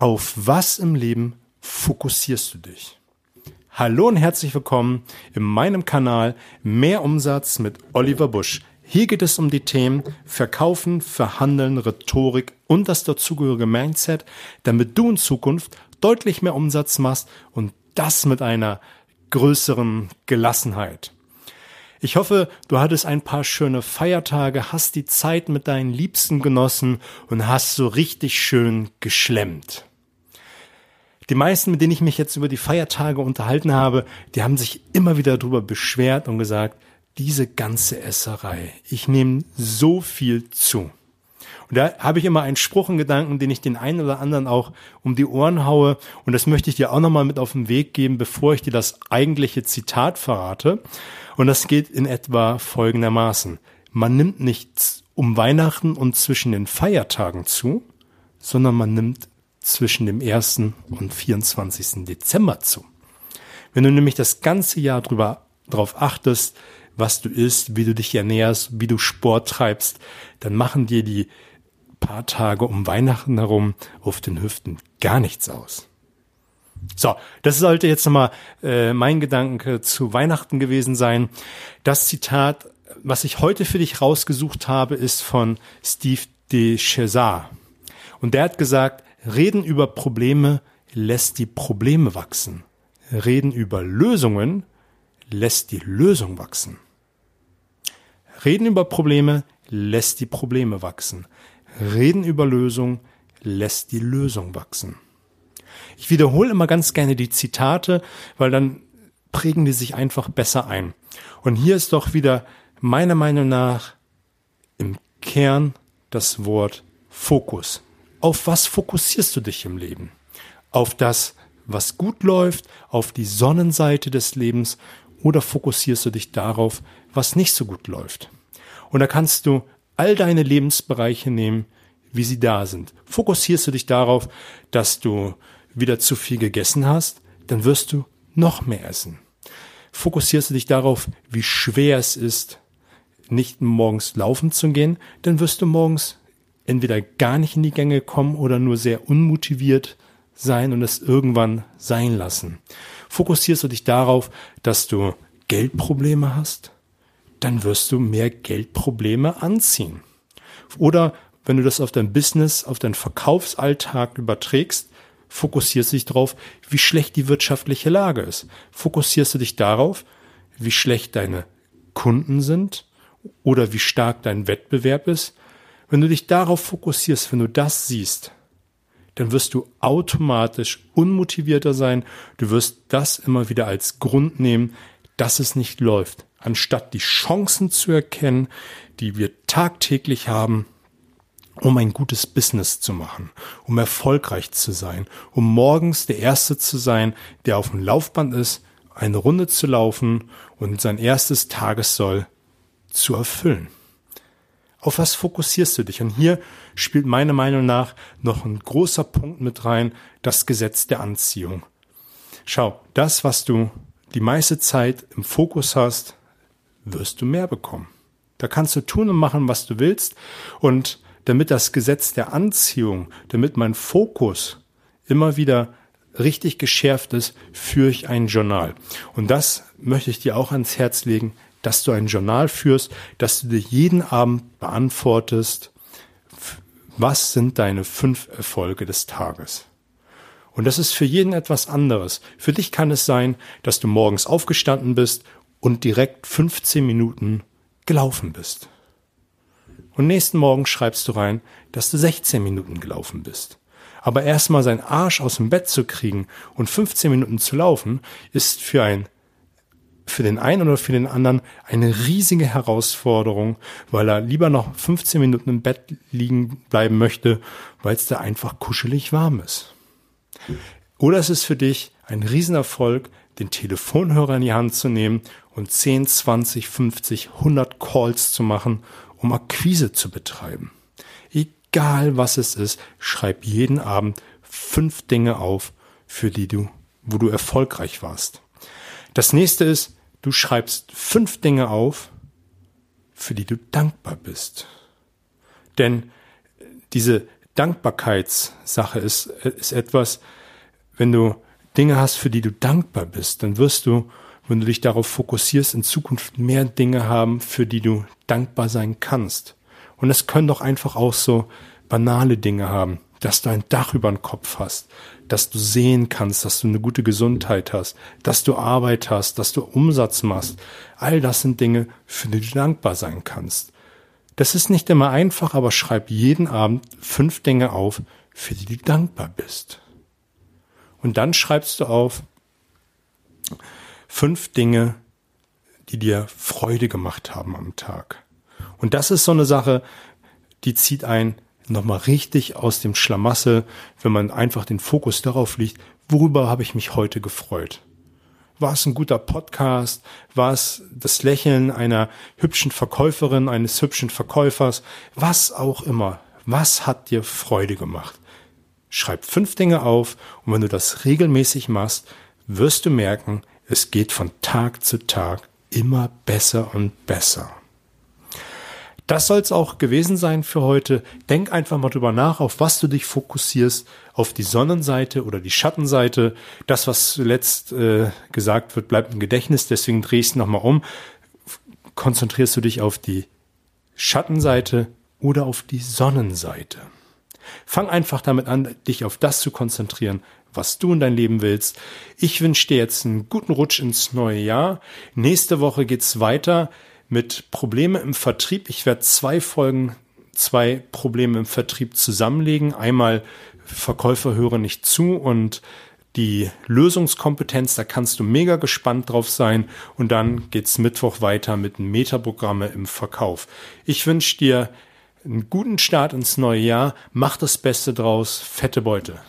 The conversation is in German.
Auf was im Leben fokussierst du dich? Hallo und herzlich willkommen in meinem Kanal Mehr Umsatz mit Oliver Busch. Hier geht es um die Themen Verkaufen, Verhandeln, Rhetorik und das dazugehörige Mindset, damit du in Zukunft deutlich mehr Umsatz machst und das mit einer größeren Gelassenheit. Ich hoffe, du hattest ein paar schöne Feiertage, hast die Zeit mit deinen Liebsten genossen und hast so richtig schön geschlemmt. Die meisten, mit denen ich mich jetzt über die Feiertage unterhalten habe, die haben sich immer wieder darüber beschwert und gesagt, diese ganze Esserei, ich nehme so viel zu. Und da habe ich immer einen Spruch in Gedanken, den ich den einen oder anderen auch um die Ohren haue. Und das möchte ich dir auch nochmal mit auf den Weg geben, bevor ich dir das eigentliche Zitat verrate. Und das geht in etwa folgendermaßen. Man nimmt nichts um Weihnachten und zwischen den Feiertagen zu, sondern man nimmt zwischen dem 1. und 24. Dezember zu. Wenn du nämlich das ganze Jahr drüber, drauf achtest, was du isst, wie du dich ernährst, wie du Sport treibst, dann machen dir die paar Tage um Weihnachten herum auf den Hüften gar nichts aus. So, das sollte jetzt nochmal äh, mein Gedanke zu Weihnachten gewesen sein. Das Zitat, was ich heute für dich rausgesucht habe, ist von Steve de Chazard. Und der hat gesagt, reden über Probleme lässt die Probleme wachsen. Reden über Lösungen lässt die Lösung wachsen. Reden über Probleme lässt die Probleme wachsen. Reden über Lösung lässt die Lösung wachsen. Ich wiederhole immer ganz gerne die Zitate, weil dann prägen die sich einfach besser ein. Und hier ist doch wieder meiner Meinung nach im Kern das Wort Fokus. Auf was fokussierst du dich im Leben? Auf das, was gut läuft, auf die Sonnenseite des Lebens oder fokussierst du dich darauf, was nicht so gut läuft? Und da kannst du all deine Lebensbereiche nehmen, wie sie da sind. Fokussierst du dich darauf, dass du wieder zu viel gegessen hast, dann wirst du noch mehr essen. Fokussierst du dich darauf, wie schwer es ist, nicht morgens laufen zu gehen, dann wirst du morgens entweder gar nicht in die Gänge kommen oder nur sehr unmotiviert sein und es irgendwann sein lassen. Fokussierst du dich darauf, dass du Geldprobleme hast, dann wirst du mehr Geldprobleme anziehen. Oder wenn du das auf dein Business, auf deinen Verkaufsalltag überträgst, fokussierst du dich darauf, wie schlecht die wirtschaftliche Lage ist. Fokussierst du dich darauf, wie schlecht deine Kunden sind oder wie stark dein Wettbewerb ist. Wenn du dich darauf fokussierst, wenn du das siehst, dann wirst du automatisch unmotivierter sein. Du wirst das immer wieder als Grund nehmen, dass es nicht läuft anstatt die Chancen zu erkennen, die wir tagtäglich haben, um ein gutes Business zu machen, um erfolgreich zu sein, um morgens der Erste zu sein, der auf dem Laufband ist, eine Runde zu laufen und sein erstes Tagessoll zu erfüllen. Auf was fokussierst du dich? Und hier spielt meiner Meinung nach noch ein großer Punkt mit rein, das Gesetz der Anziehung. Schau, das, was du die meiste Zeit im Fokus hast, wirst du mehr bekommen. Da kannst du tun und machen, was du willst. Und damit das Gesetz der Anziehung, damit mein Fokus immer wieder richtig geschärft ist, führe ich ein Journal. Und das möchte ich dir auch ans Herz legen, dass du ein Journal führst, dass du dir jeden Abend beantwortest, was sind deine fünf Erfolge des Tages. Und das ist für jeden etwas anderes. Für dich kann es sein, dass du morgens aufgestanden bist und direkt 15 Minuten gelaufen bist. Und nächsten Morgen schreibst du rein, dass du 16 Minuten gelaufen bist. Aber erstmal seinen Arsch aus dem Bett zu kriegen und 15 Minuten zu laufen, ist für ein für den einen oder für den anderen eine riesige Herausforderung, weil er lieber noch 15 Minuten im Bett liegen bleiben möchte, weil es da einfach kuschelig warm ist. Oder es ist für dich ein Riesenerfolg, den Telefonhörer in die Hand zu nehmen und 10, 20, 50, 100 Calls zu machen, um Akquise zu betreiben. Egal was es ist, schreib jeden Abend fünf Dinge auf, für die du, wo du erfolgreich warst. Das nächste ist, du schreibst fünf Dinge auf, für die du dankbar bist. Denn diese Dankbarkeitssache ist, ist etwas, wenn du Dinge hast, für die du dankbar bist, dann wirst du, wenn du dich darauf fokussierst, in Zukunft mehr Dinge haben, für die du dankbar sein kannst. Und es können doch einfach auch so banale Dinge haben, dass du ein Dach über den Kopf hast, dass du sehen kannst, dass du eine gute Gesundheit hast, dass du Arbeit hast, dass du Umsatz machst. All das sind Dinge, für die du dankbar sein kannst. Das ist nicht immer einfach, aber schreib jeden Abend fünf Dinge auf, für die du dankbar bist. Und dann schreibst du auf fünf Dinge, die dir Freude gemacht haben am Tag. Und das ist so eine Sache, die zieht ein nochmal richtig aus dem Schlamassel, wenn man einfach den Fokus darauf liegt, worüber habe ich mich heute gefreut. War es ein guter Podcast? War es das Lächeln einer hübschen Verkäuferin, eines hübschen Verkäufers? Was auch immer. Was hat dir Freude gemacht? Schreib fünf Dinge auf und wenn du das regelmäßig machst, wirst du merken, es geht von Tag zu Tag immer besser und besser. Das soll es auch gewesen sein für heute. Denk einfach mal drüber nach, auf was du dich fokussierst, auf die Sonnenseite oder die Schattenseite. Das, was zuletzt äh, gesagt wird, bleibt im Gedächtnis, deswegen drehst du nochmal um. Konzentrierst du dich auf die Schattenseite oder auf die Sonnenseite. Fang einfach damit an, dich auf das zu konzentrieren, was du in dein Leben willst. Ich wünsche dir jetzt einen guten Rutsch ins neue Jahr. Nächste Woche geht's weiter mit Probleme im Vertrieb. Ich werde zwei Folgen, zwei Probleme im Vertrieb zusammenlegen. Einmal Verkäufer hören nicht zu und die Lösungskompetenz, da kannst du mega gespannt drauf sein. Und dann geht's Mittwoch weiter mit Metaprogramme im Verkauf. Ich wünsche dir einen guten Start ins neue Jahr. Mach das Beste draus. Fette Beute.